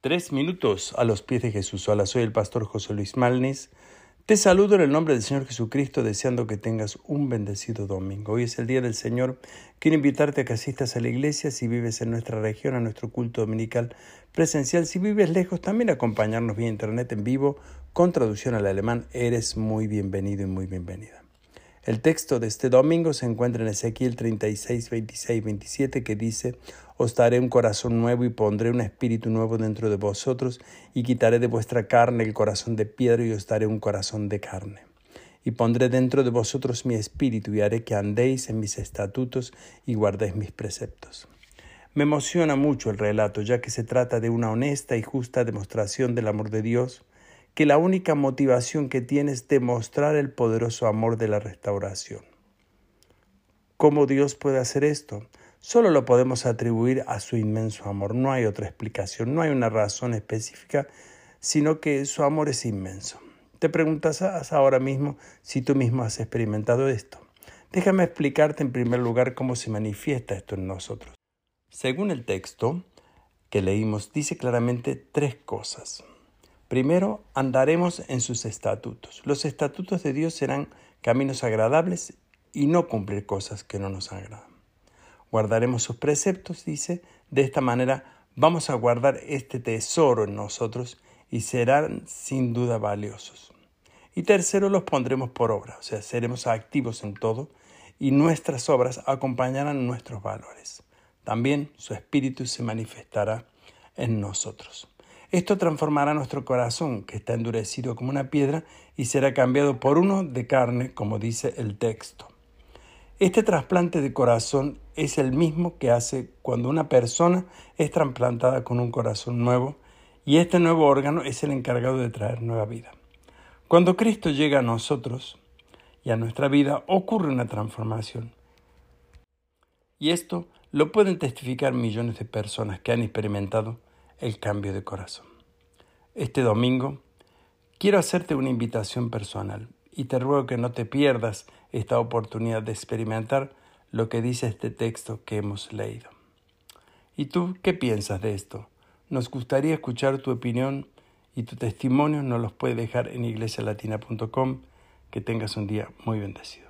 Tres minutos a los pies de Jesús. Hola, soy el pastor José Luis Malnis. Te saludo en el nombre del Señor Jesucristo, deseando que tengas un bendecido domingo. Hoy es el día del Señor. Quiero invitarte a que asistas a la iglesia si vives en nuestra región, a nuestro culto dominical presencial. Si vives lejos, también acompañarnos vía internet en vivo con traducción al alemán. Eres muy bienvenido y muy bienvenida. El texto de este domingo se encuentra en Ezequiel 36, 26, 27 que dice, Os daré un corazón nuevo y pondré un espíritu nuevo dentro de vosotros y quitaré de vuestra carne el corazón de piedra y os daré un corazón de carne. Y pondré dentro de vosotros mi espíritu y haré que andéis en mis estatutos y guardéis mis preceptos. Me emociona mucho el relato, ya que se trata de una honesta y justa demostración del amor de Dios, que la única motivación que tiene es demostrar el poderoso amor de la restauración. ¿Cómo Dios puede hacer esto? Solo lo podemos atribuir a su inmenso amor. No hay otra explicación, no hay una razón específica, sino que su amor es inmenso. Te preguntas ahora mismo si tú mismo has experimentado esto. Déjame explicarte en primer lugar cómo se manifiesta esto en nosotros. Según el texto que leímos, dice claramente tres cosas. Primero, andaremos en sus estatutos. Los estatutos de Dios serán caminos agradables y no cumplir cosas que no nos agradan. Guardaremos sus preceptos, dice, de esta manera vamos a guardar este tesoro en nosotros y serán sin duda valiosos. Y tercero, los pondremos por obra, o sea, seremos activos en todo y nuestras obras acompañarán nuestros valores. También su espíritu se manifestará en nosotros. Esto transformará nuestro corazón, que está endurecido como una piedra, y será cambiado por uno de carne, como dice el texto. Este trasplante de corazón es el mismo que hace cuando una persona es trasplantada con un corazón nuevo, y este nuevo órgano es el encargado de traer nueva vida. Cuando Cristo llega a nosotros y a nuestra vida, ocurre una transformación. Y esto lo pueden testificar millones de personas que han experimentado el cambio de corazón. Este domingo quiero hacerte una invitación personal y te ruego que no te pierdas esta oportunidad de experimentar lo que dice este texto que hemos leído. ¿Y tú qué piensas de esto? Nos gustaría escuchar tu opinión y tu testimonio nos los puedes dejar en iglesialatina.com. Que tengas un día muy bendecido.